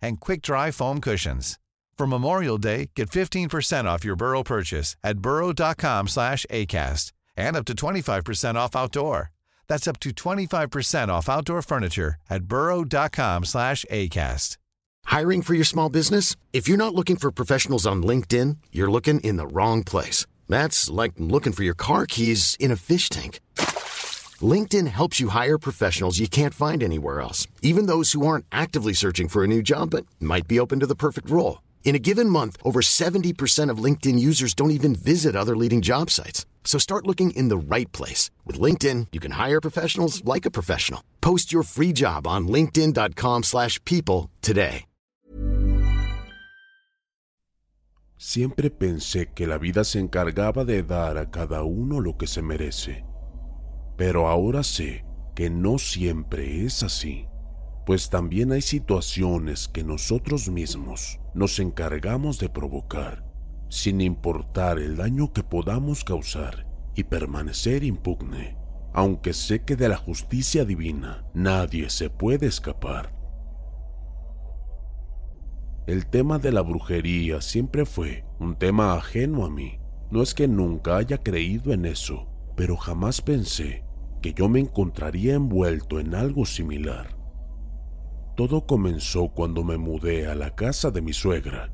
and quick-dry foam cushions. For Memorial Day, get 15% off your Burrow purchase at burrow.com slash ACAST and up to 25% off outdoor. That's up to 25% off outdoor furniture at burrow.com slash ACAST. Hiring for your small business? If you're not looking for professionals on LinkedIn, you're looking in the wrong place. That's like looking for your car keys in a fish tank. LinkedIn helps you hire professionals you can't find anywhere else, even those who aren't actively searching for a new job but might be open to the perfect role. In a given month, over 70% of LinkedIn users don't even visit other leading job sites. So start looking in the right place. With LinkedIn, you can hire professionals like a professional. Post your free job on linkedin.com slash people today. Siempre pensé que la vida se encargaba de dar a cada uno lo que se merece. Pero ahora sé que no siempre es así, pues también hay situaciones que nosotros mismos nos encargamos de provocar, sin importar el daño que podamos causar y permanecer impugne, aunque sé que de la justicia divina nadie se puede escapar. El tema de la brujería siempre fue un tema ajeno a mí. No es que nunca haya creído en eso, pero jamás pensé yo me encontraría envuelto en algo similar. Todo comenzó cuando me mudé a la casa de mi suegra,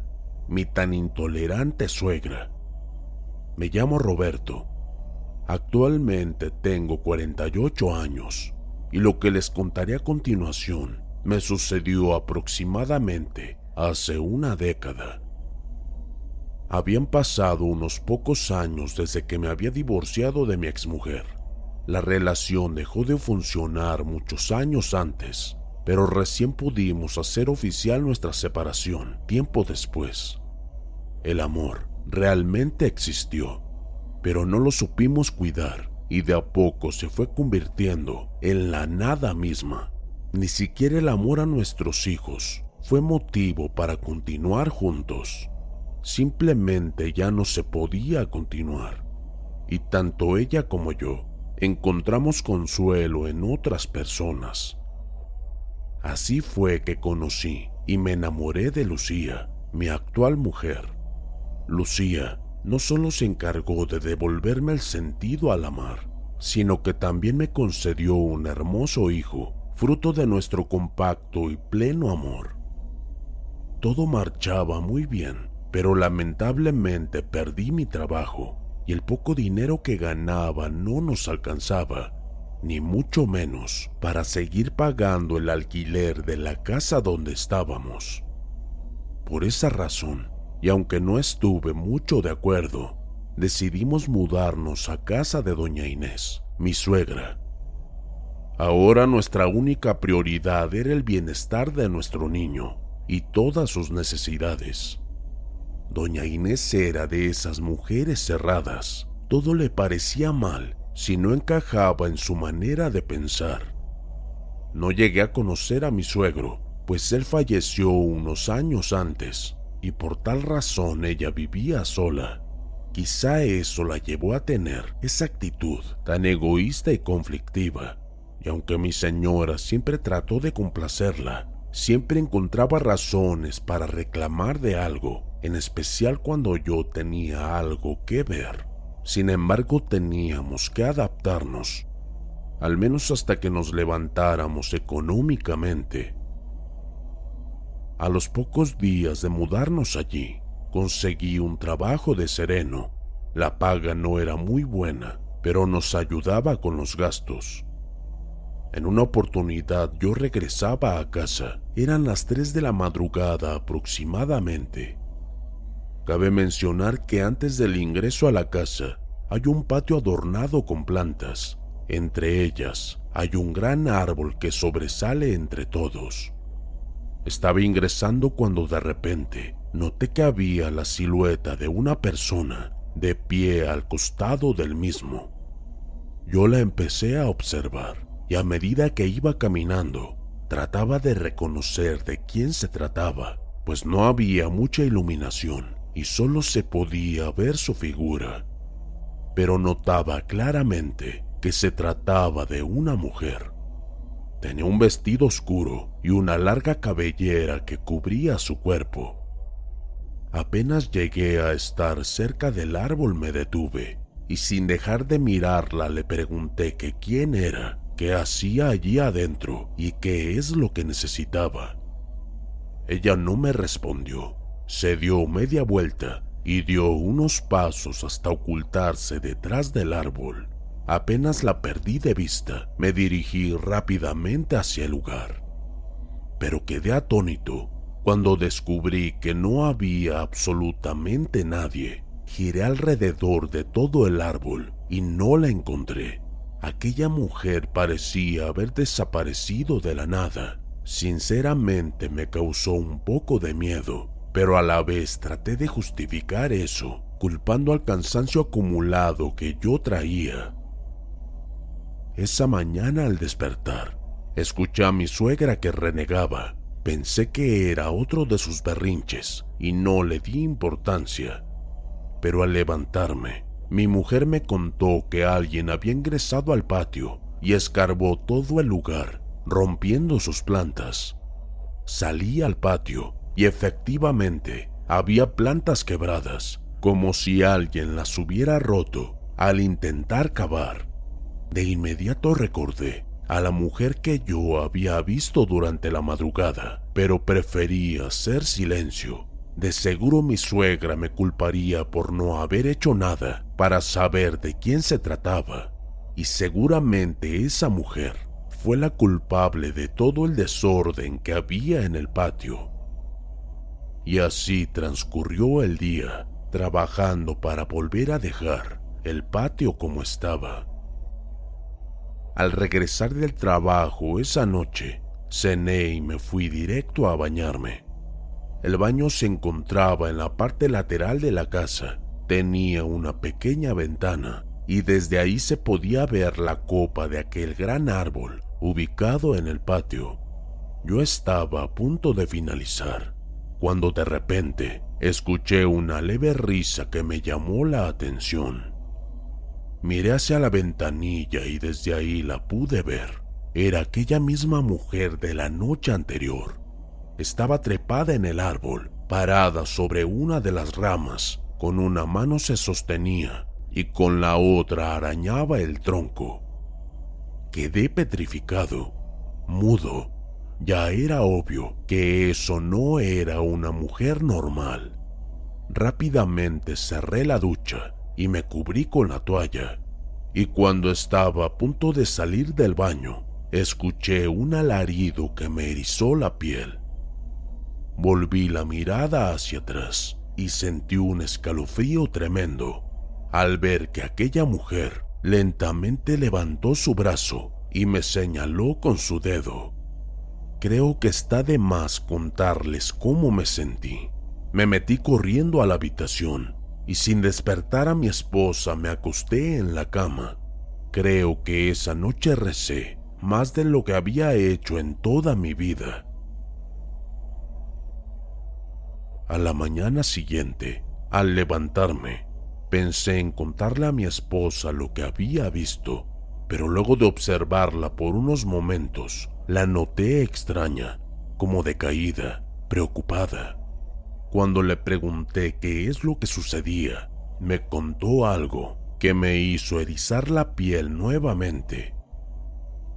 mi tan intolerante suegra. Me llamo Roberto. Actualmente tengo 48 años y lo que les contaré a continuación me sucedió aproximadamente hace una década. Habían pasado unos pocos años desde que me había divorciado de mi exmujer. La relación dejó de funcionar muchos años antes, pero recién pudimos hacer oficial nuestra separación tiempo después. El amor realmente existió, pero no lo supimos cuidar y de a poco se fue convirtiendo en la nada misma. Ni siquiera el amor a nuestros hijos fue motivo para continuar juntos. Simplemente ya no se podía continuar. Y tanto ella como yo encontramos consuelo en otras personas. Así fue que conocí y me enamoré de Lucía, mi actual mujer. Lucía no solo se encargó de devolverme el sentido al amar, sino que también me concedió un hermoso hijo, fruto de nuestro compacto y pleno amor. Todo marchaba muy bien, pero lamentablemente perdí mi trabajo y el poco dinero que ganaba no nos alcanzaba, ni mucho menos para seguir pagando el alquiler de la casa donde estábamos. Por esa razón, y aunque no estuve mucho de acuerdo, decidimos mudarnos a casa de doña Inés, mi suegra. Ahora nuestra única prioridad era el bienestar de nuestro niño y todas sus necesidades. Doña Inés era de esas mujeres cerradas. Todo le parecía mal si no encajaba en su manera de pensar. No llegué a conocer a mi suegro, pues él falleció unos años antes, y por tal razón ella vivía sola. Quizá eso la llevó a tener esa actitud tan egoísta y conflictiva, y aunque mi señora siempre trató de complacerla, siempre encontraba razones para reclamar de algo, en especial cuando yo tenía algo que ver. Sin embargo, teníamos que adaptarnos, al menos hasta que nos levantáramos económicamente. A los pocos días de mudarnos allí, conseguí un trabajo de sereno. La paga no era muy buena, pero nos ayudaba con los gastos. En una oportunidad yo regresaba a casa. Eran las 3 de la madrugada aproximadamente. Cabe mencionar que antes del ingreso a la casa hay un patio adornado con plantas. Entre ellas hay un gran árbol que sobresale entre todos. Estaba ingresando cuando de repente noté que había la silueta de una persona de pie al costado del mismo. Yo la empecé a observar y a medida que iba caminando trataba de reconocer de quién se trataba, pues no había mucha iluminación y solo se podía ver su figura. Pero notaba claramente que se trataba de una mujer. Tenía un vestido oscuro y una larga cabellera que cubría su cuerpo. Apenas llegué a estar cerca del árbol me detuve y sin dejar de mirarla le pregunté que quién era, qué hacía allí adentro y qué es lo que necesitaba. Ella no me respondió, se dio media vuelta y dio unos pasos hasta ocultarse detrás del árbol. Apenas la perdí de vista, me dirigí rápidamente hacia el lugar. Pero quedé atónito cuando descubrí que no había absolutamente nadie. Giré alrededor de todo el árbol y no la encontré. Aquella mujer parecía haber desaparecido de la nada. Sinceramente me causó un poco de miedo, pero a la vez traté de justificar eso, culpando al cansancio acumulado que yo traía. Esa mañana al despertar, escuché a mi suegra que renegaba. Pensé que era otro de sus berrinches y no le di importancia. Pero al levantarme, mi mujer me contó que alguien había ingresado al patio y escarbó todo el lugar, rompiendo sus plantas. Salí al patio y efectivamente había plantas quebradas, como si alguien las hubiera roto al intentar cavar. De inmediato recordé a la mujer que yo había visto durante la madrugada, pero prefería hacer silencio. De seguro mi suegra me culparía por no haber hecho nada para saber de quién se trataba, y seguramente esa mujer fue la culpable de todo el desorden que había en el patio. Y así transcurrió el día, trabajando para volver a dejar el patio como estaba. Al regresar del trabajo esa noche, cené y me fui directo a bañarme. El baño se encontraba en la parte lateral de la casa. Tenía una pequeña ventana y desde ahí se podía ver la copa de aquel gran árbol ubicado en el patio. Yo estaba a punto de finalizar cuando de repente escuché una leve risa que me llamó la atención. Miré hacia la ventanilla y desde ahí la pude ver. Era aquella misma mujer de la noche anterior. Estaba trepada en el árbol, parada sobre una de las ramas, con una mano se sostenía y con la otra arañaba el tronco. Quedé petrificado, mudo. Ya era obvio que eso no era una mujer normal. Rápidamente cerré la ducha y me cubrí con la toalla. Y cuando estaba a punto de salir del baño, escuché un alarido que me erizó la piel. Volví la mirada hacia atrás y sentí un escalofrío tremendo al ver que aquella mujer lentamente levantó su brazo y me señaló con su dedo. Creo que está de más contarles cómo me sentí. Me metí corriendo a la habitación y sin despertar a mi esposa me acosté en la cama. Creo que esa noche recé más de lo que había hecho en toda mi vida. A la mañana siguiente, al levantarme, pensé en contarle a mi esposa lo que había visto, pero luego de observarla por unos momentos, la noté extraña, como decaída, preocupada. Cuando le pregunté qué es lo que sucedía, me contó algo que me hizo erizar la piel nuevamente.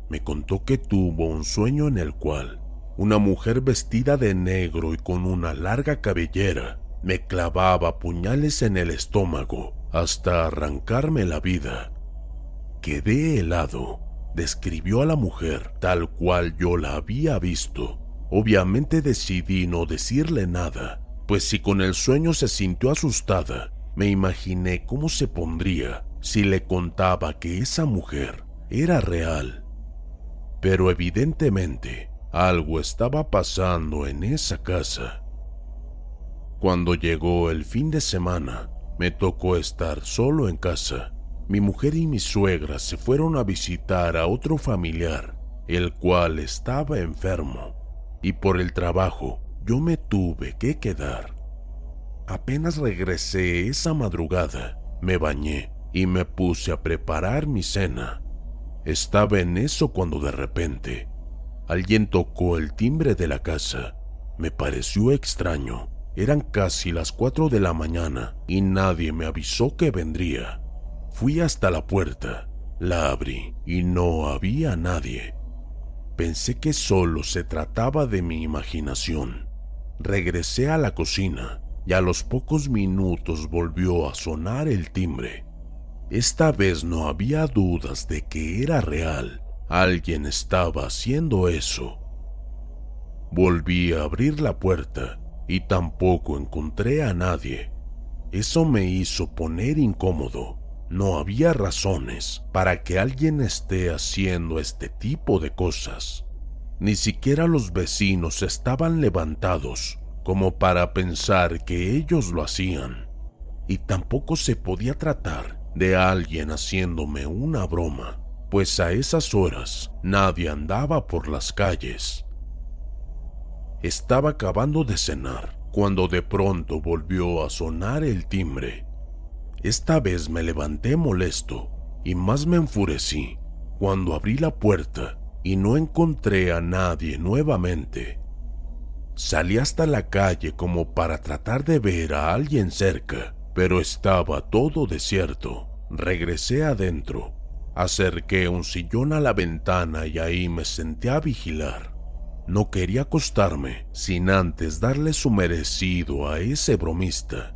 Me contó que tuvo un sueño en el cual una mujer vestida de negro y con una larga cabellera me clavaba puñales en el estómago hasta arrancarme la vida. Quedé helado describió a la mujer tal cual yo la había visto. Obviamente decidí no decirle nada, pues si con el sueño se sintió asustada, me imaginé cómo se pondría si le contaba que esa mujer era real. Pero evidentemente algo estaba pasando en esa casa. Cuando llegó el fin de semana, me tocó estar solo en casa. Mi mujer y mi suegra se fueron a visitar a otro familiar, el cual estaba enfermo, y por el trabajo yo me tuve que quedar. Apenas regresé esa madrugada, me bañé y me puse a preparar mi cena. Estaba en eso cuando de repente alguien tocó el timbre de la casa. Me pareció extraño eran casi las cuatro de la mañana y nadie me avisó que vendría. Fui hasta la puerta, la abrí y no había nadie. Pensé que solo se trataba de mi imaginación. Regresé a la cocina y a los pocos minutos volvió a sonar el timbre. Esta vez no había dudas de que era real. Alguien estaba haciendo eso. Volví a abrir la puerta y tampoco encontré a nadie. Eso me hizo poner incómodo. No había razones para que alguien esté haciendo este tipo de cosas. Ni siquiera los vecinos estaban levantados como para pensar que ellos lo hacían. Y tampoco se podía tratar de alguien haciéndome una broma, pues a esas horas nadie andaba por las calles. Estaba acabando de cenar cuando de pronto volvió a sonar el timbre. Esta vez me levanté molesto y más me enfurecí cuando abrí la puerta y no encontré a nadie nuevamente. Salí hasta la calle como para tratar de ver a alguien cerca, pero estaba todo desierto. Regresé adentro, acerqué un sillón a la ventana y ahí me senté a vigilar. No quería acostarme sin antes darle su merecido a ese bromista.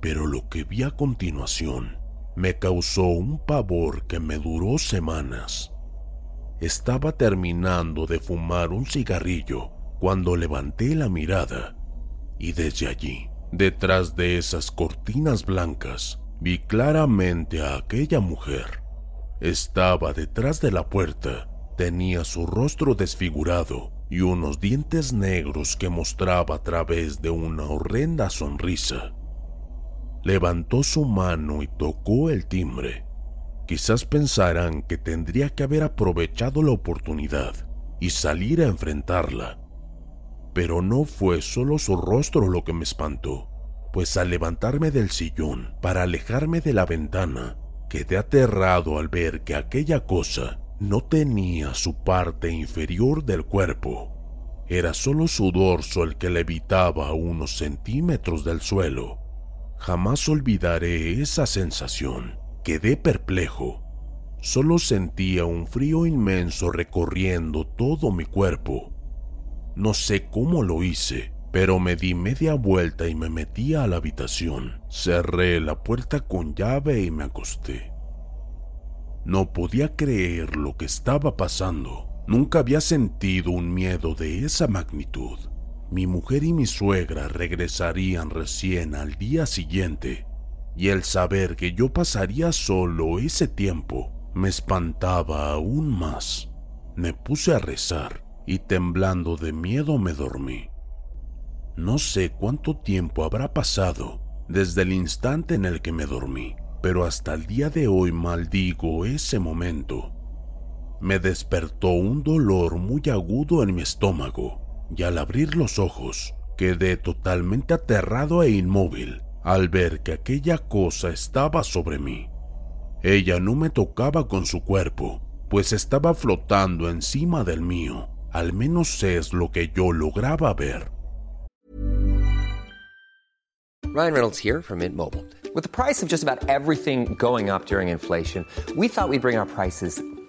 Pero lo que vi a continuación me causó un pavor que me duró semanas. Estaba terminando de fumar un cigarrillo cuando levanté la mirada y desde allí, detrás de esas cortinas blancas, vi claramente a aquella mujer. Estaba detrás de la puerta Tenía su rostro desfigurado y unos dientes negros que mostraba a través de una horrenda sonrisa. Levantó su mano y tocó el timbre. Quizás pensarán que tendría que haber aprovechado la oportunidad y salir a enfrentarla. Pero no fue solo su rostro lo que me espantó, pues al levantarme del sillón para alejarme de la ventana, quedé aterrado al ver que aquella cosa no tenía su parte inferior del cuerpo. Era solo su dorso el que levitaba a unos centímetros del suelo. Jamás olvidaré esa sensación. Quedé perplejo. Solo sentía un frío inmenso recorriendo todo mi cuerpo. No sé cómo lo hice, pero me di media vuelta y me metí a la habitación. Cerré la puerta con llave y me acosté. No podía creer lo que estaba pasando. Nunca había sentido un miedo de esa magnitud. Mi mujer y mi suegra regresarían recién al día siguiente, y el saber que yo pasaría solo ese tiempo me espantaba aún más. Me puse a rezar y temblando de miedo me dormí. No sé cuánto tiempo habrá pasado desde el instante en el que me dormí, pero hasta el día de hoy maldigo ese momento. Me despertó un dolor muy agudo en mi estómago y al abrir los ojos quedé totalmente aterrado e inmóvil al ver que aquella cosa estaba sobre mí. Ella no me tocaba con su cuerpo, pues estaba flotando encima del mío, al menos es lo que yo lograba ver. Ryan Reynolds here from Mint Mobile. With the price of just about everything going up during inflation, we thought we'd bring our prices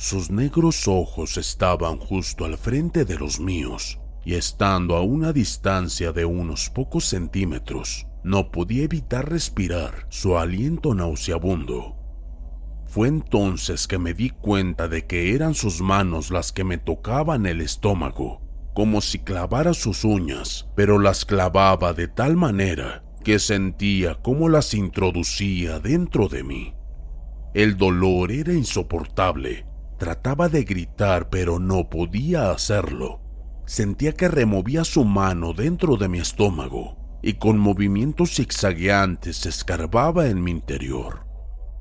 Sus negros ojos estaban justo al frente de los míos, y estando a una distancia de unos pocos centímetros, no podía evitar respirar su aliento nauseabundo. Fue entonces que me di cuenta de que eran sus manos las que me tocaban el estómago, como si clavara sus uñas, pero las clavaba de tal manera que sentía cómo las introducía dentro de mí. El dolor era insoportable. Trataba de gritar, pero no podía hacerlo. Sentía que removía su mano dentro de mi estómago y con movimientos zigzagueantes escarbaba en mi interior.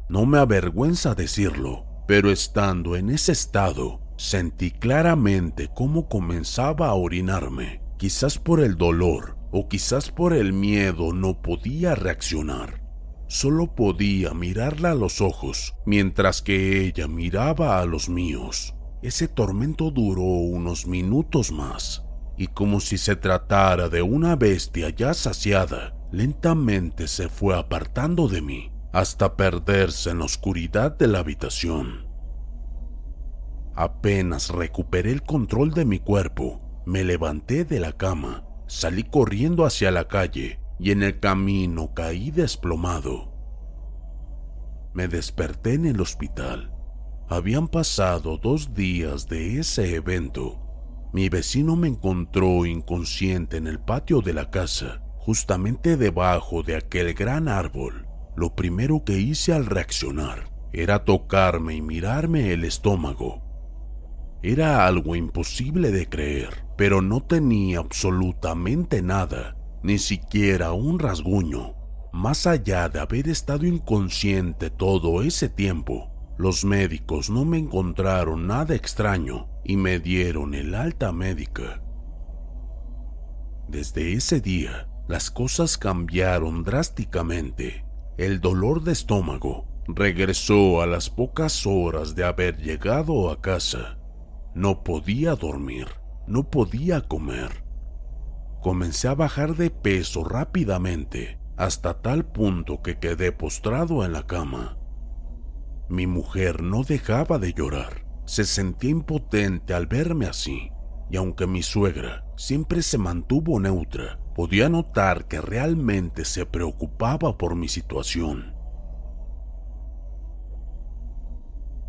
No me avergüenza decirlo, pero estando en ese estado, sentí claramente cómo comenzaba a orinarme. Quizás por el dolor o quizás por el miedo no podía reaccionar. Solo podía mirarla a los ojos mientras que ella miraba a los míos. Ese tormento duró unos minutos más, y como si se tratara de una bestia ya saciada, lentamente se fue apartando de mí hasta perderse en la oscuridad de la habitación. Apenas recuperé el control de mi cuerpo, me levanté de la cama, salí corriendo hacia la calle y en el camino caí desplomado. Me desperté en el hospital. Habían pasado dos días de ese evento. Mi vecino me encontró inconsciente en el patio de la casa, justamente debajo de aquel gran árbol. Lo primero que hice al reaccionar era tocarme y mirarme el estómago. Era algo imposible de creer, pero no tenía absolutamente nada, ni siquiera un rasguño. Más allá de haber estado inconsciente todo ese tiempo, los médicos no me encontraron nada extraño y me dieron el alta médica. Desde ese día, las cosas cambiaron drásticamente. El dolor de estómago regresó a las pocas horas de haber llegado a casa. No podía dormir, no podía comer. Comencé a bajar de peso rápidamente hasta tal punto que quedé postrado en la cama. Mi mujer no dejaba de llorar, se sentía impotente al verme así, y aunque mi suegra siempre se mantuvo neutra, podía notar que realmente se preocupaba por mi situación.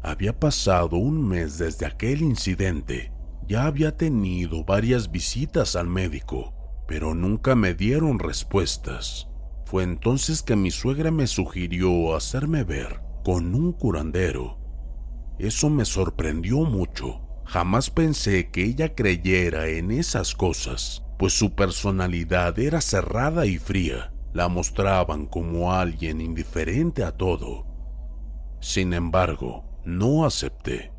Había pasado un mes desde aquel incidente. Ya había tenido varias visitas al médico, pero nunca me dieron respuestas. Fue entonces que mi suegra me sugirió hacerme ver con un curandero. Eso me sorprendió mucho. Jamás pensé que ella creyera en esas cosas, pues su personalidad era cerrada y fría. La mostraban como alguien indiferente a todo. Sin embargo, no acepté.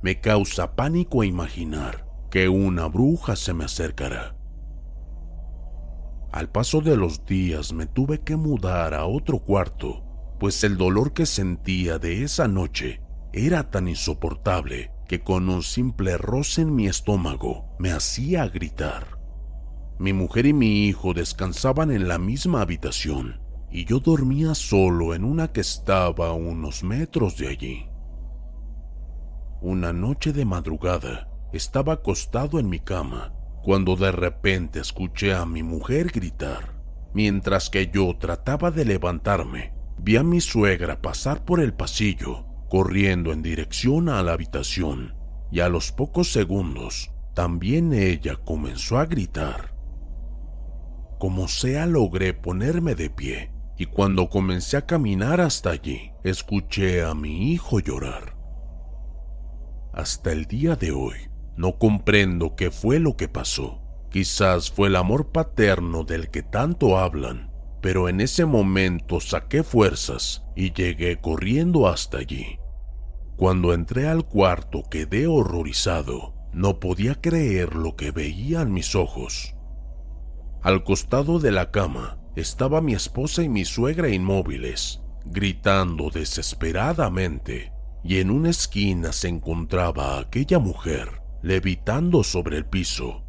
Me causa pánico imaginar que una bruja se me acercará. Al paso de los días me tuve que mudar a otro cuarto, pues el dolor que sentía de esa noche era tan insoportable que con un simple roce en mi estómago me hacía gritar. Mi mujer y mi hijo descansaban en la misma habitación y yo dormía solo en una que estaba a unos metros de allí. Una noche de madrugada estaba acostado en mi cama cuando de repente escuché a mi mujer gritar. Mientras que yo trataba de levantarme, vi a mi suegra pasar por el pasillo, corriendo en dirección a la habitación, y a los pocos segundos también ella comenzó a gritar. Como sea, logré ponerme de pie y cuando comencé a caminar hasta allí, escuché a mi hijo llorar. Hasta el día de hoy, no comprendo qué fue lo que pasó. Quizás fue el amor paterno del que tanto hablan, pero en ese momento saqué fuerzas y llegué corriendo hasta allí. Cuando entré al cuarto quedé horrorizado. No podía creer lo que veían mis ojos. Al costado de la cama estaba mi esposa y mi suegra inmóviles, gritando desesperadamente, y en una esquina se encontraba aquella mujer, levitando sobre el piso.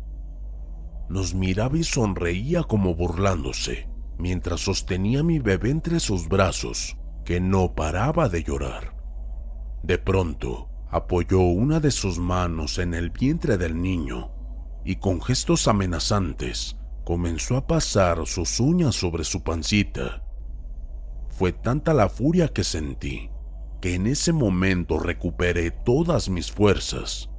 Nos miraba y sonreía como burlándose, mientras sostenía mi bebé entre sus brazos, que no paraba de llorar. De pronto, apoyó una de sus manos en el vientre del niño y con gestos amenazantes comenzó a pasar sus uñas sobre su pancita. Fue tanta la furia que sentí que en ese momento recuperé todas mis fuerzas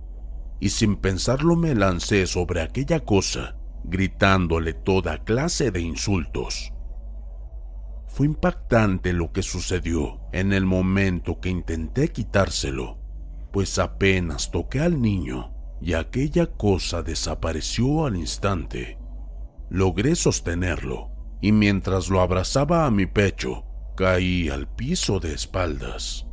y sin pensarlo me lancé sobre aquella cosa, gritándole toda clase de insultos. Fue impactante lo que sucedió en el momento que intenté quitárselo pues apenas toqué al niño y aquella cosa desapareció al instante. Logré sostenerlo y mientras lo abrazaba a mi pecho, caí al piso de espaldas.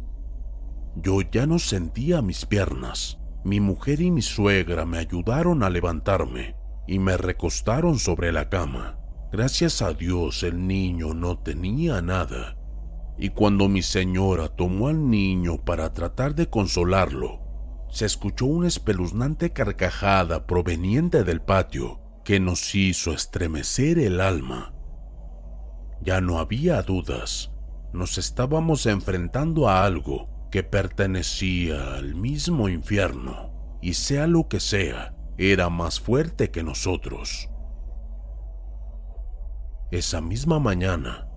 Yo ya no sentía mis piernas. Mi mujer y mi suegra me ayudaron a levantarme y me recostaron sobre la cama. Gracias a Dios el niño no tenía nada y cuando mi señora tomó al niño para tratar de consolarlo, se escuchó una espeluznante carcajada proveniente del patio que nos hizo estremecer el alma. Ya no había dudas, nos estábamos enfrentando a algo que pertenecía al mismo infierno, y sea lo que sea, era más fuerte que nosotros. Esa misma mañana,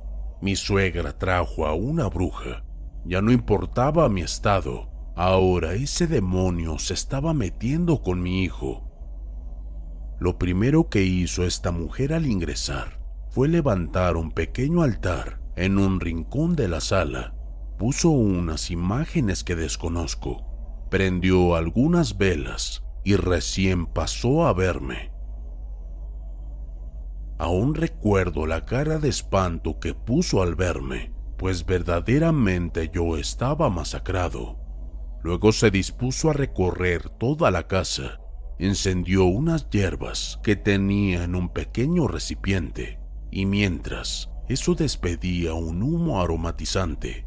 mi suegra trajo a una bruja. Ya no importaba mi estado. Ahora ese demonio se estaba metiendo con mi hijo. Lo primero que hizo esta mujer al ingresar fue levantar un pequeño altar en un rincón de la sala. Puso unas imágenes que desconozco, prendió algunas velas y recién pasó a verme. Aún recuerdo la cara de espanto que puso al verme, pues verdaderamente yo estaba masacrado. Luego se dispuso a recorrer toda la casa, encendió unas hierbas que tenía en un pequeño recipiente, y mientras eso despedía un humo aromatizante,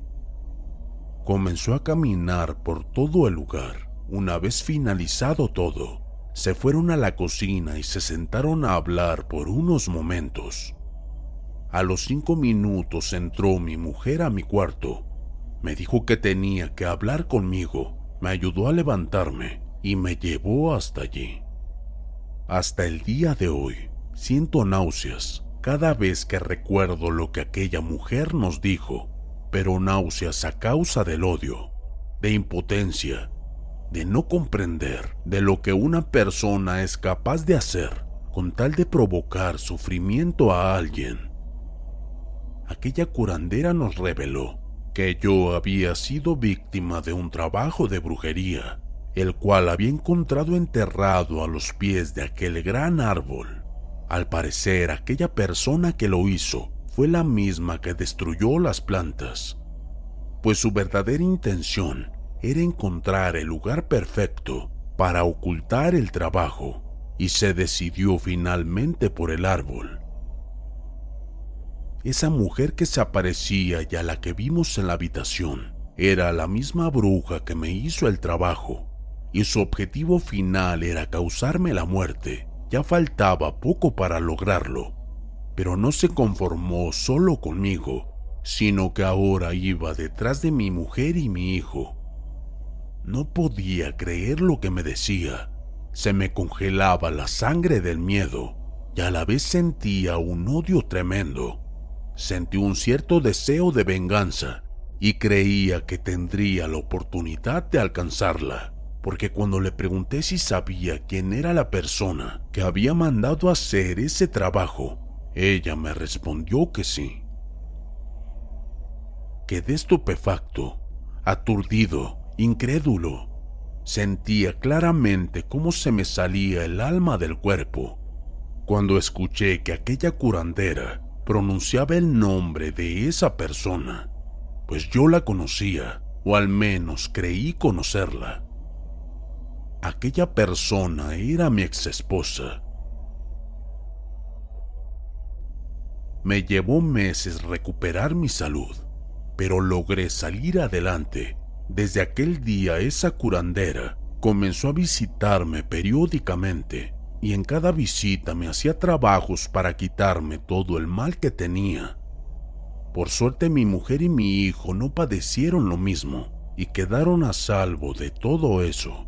comenzó a caminar por todo el lugar. Una vez finalizado todo, se fueron a la cocina y se sentaron a hablar por unos momentos. A los cinco minutos entró mi mujer a mi cuarto. Me dijo que tenía que hablar conmigo, me ayudó a levantarme y me llevó hasta allí. Hasta el día de hoy siento náuseas cada vez que recuerdo lo que aquella mujer nos dijo, pero náuseas a causa del odio, de impotencia de no comprender de lo que una persona es capaz de hacer con tal de provocar sufrimiento a alguien. Aquella curandera nos reveló que yo había sido víctima de un trabajo de brujería, el cual había encontrado enterrado a los pies de aquel gran árbol. Al parecer, aquella persona que lo hizo fue la misma que destruyó las plantas, pues su verdadera intención era encontrar el lugar perfecto para ocultar el trabajo y se decidió finalmente por el árbol. Esa mujer que se aparecía y a la que vimos en la habitación era la misma bruja que me hizo el trabajo y su objetivo final era causarme la muerte. Ya faltaba poco para lograrlo, pero no se conformó solo conmigo, sino que ahora iba detrás de mi mujer y mi hijo no podía creer lo que me decía. Se me congelaba la sangre del miedo y a la vez sentía un odio tremendo. Sentí un cierto deseo de venganza y creía que tendría la oportunidad de alcanzarla. porque cuando le pregunté si sabía quién era la persona que había mandado hacer ese trabajo, ella me respondió que sí. Quedé estupefacto, aturdido, incrédulo. Sentía claramente cómo se me salía el alma del cuerpo cuando escuché que aquella curandera pronunciaba el nombre de esa persona, pues yo la conocía, o al menos creí conocerla. Aquella persona era mi exesposa. Me llevó meses recuperar mi salud, pero logré salir adelante. Desde aquel día esa curandera comenzó a visitarme periódicamente y en cada visita me hacía trabajos para quitarme todo el mal que tenía. Por suerte mi mujer y mi hijo no padecieron lo mismo y quedaron a salvo de todo eso.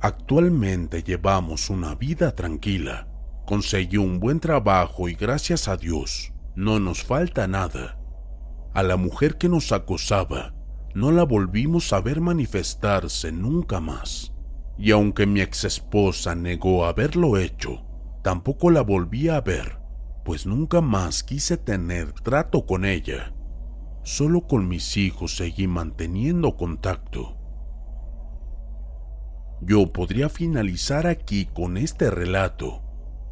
Actualmente llevamos una vida tranquila. Conseguí un buen trabajo y gracias a Dios no nos falta nada. A la mujer que nos acosaba no la volvimos a ver manifestarse nunca más. Y aunque mi ex esposa negó haberlo hecho, tampoco la volví a ver, pues nunca más quise tener trato con ella. Solo con mis hijos seguí manteniendo contacto. Yo podría finalizar aquí con este relato,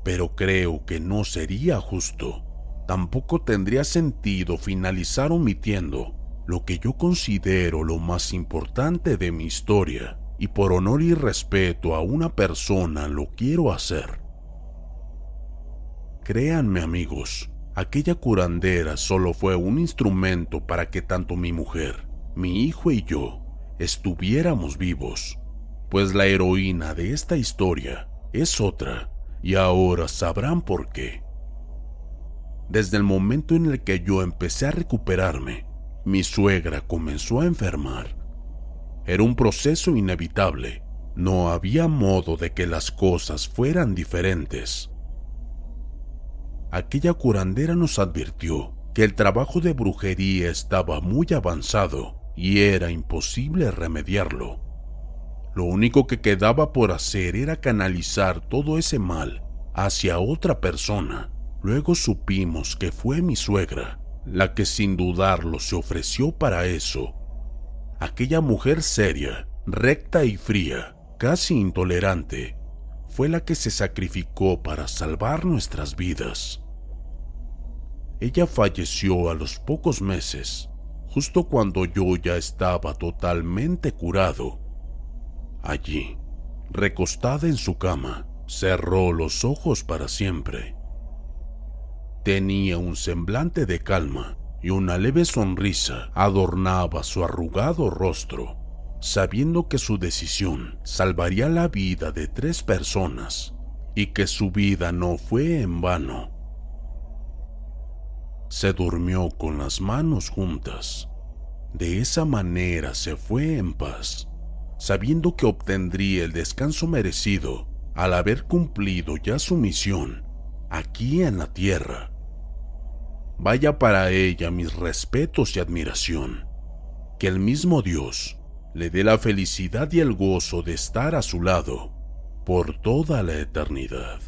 pero creo que no sería justo. Tampoco tendría sentido finalizar omitiendo lo que yo considero lo más importante de mi historia, y por honor y respeto a una persona lo quiero hacer. Créanme amigos, aquella curandera solo fue un instrumento para que tanto mi mujer, mi hijo y yo estuviéramos vivos pues la heroína de esta historia es otra, y ahora sabrán por qué. Desde el momento en el que yo empecé a recuperarme, mi suegra comenzó a enfermar. Era un proceso inevitable, no había modo de que las cosas fueran diferentes. Aquella curandera nos advirtió que el trabajo de brujería estaba muy avanzado y era imposible remediarlo. Lo único que quedaba por hacer era canalizar todo ese mal hacia otra persona. Luego supimos que fue mi suegra, la que sin dudarlo se ofreció para eso. Aquella mujer seria, recta y fría, casi intolerante, fue la que se sacrificó para salvar nuestras vidas. Ella falleció a los pocos meses, justo cuando yo ya estaba totalmente curado Allí, recostada en su cama, cerró los ojos para siempre. Tenía un semblante de calma y una leve sonrisa adornaba su arrugado rostro, sabiendo que su decisión salvaría la vida de tres personas y que su vida no fue en vano. Se durmió con las manos juntas. De esa manera se fue en paz sabiendo que obtendría el descanso merecido al haber cumplido ya su misión aquí en la tierra. Vaya para ella mis respetos y admiración. Que el mismo Dios le dé la felicidad y el gozo de estar a su lado por toda la eternidad.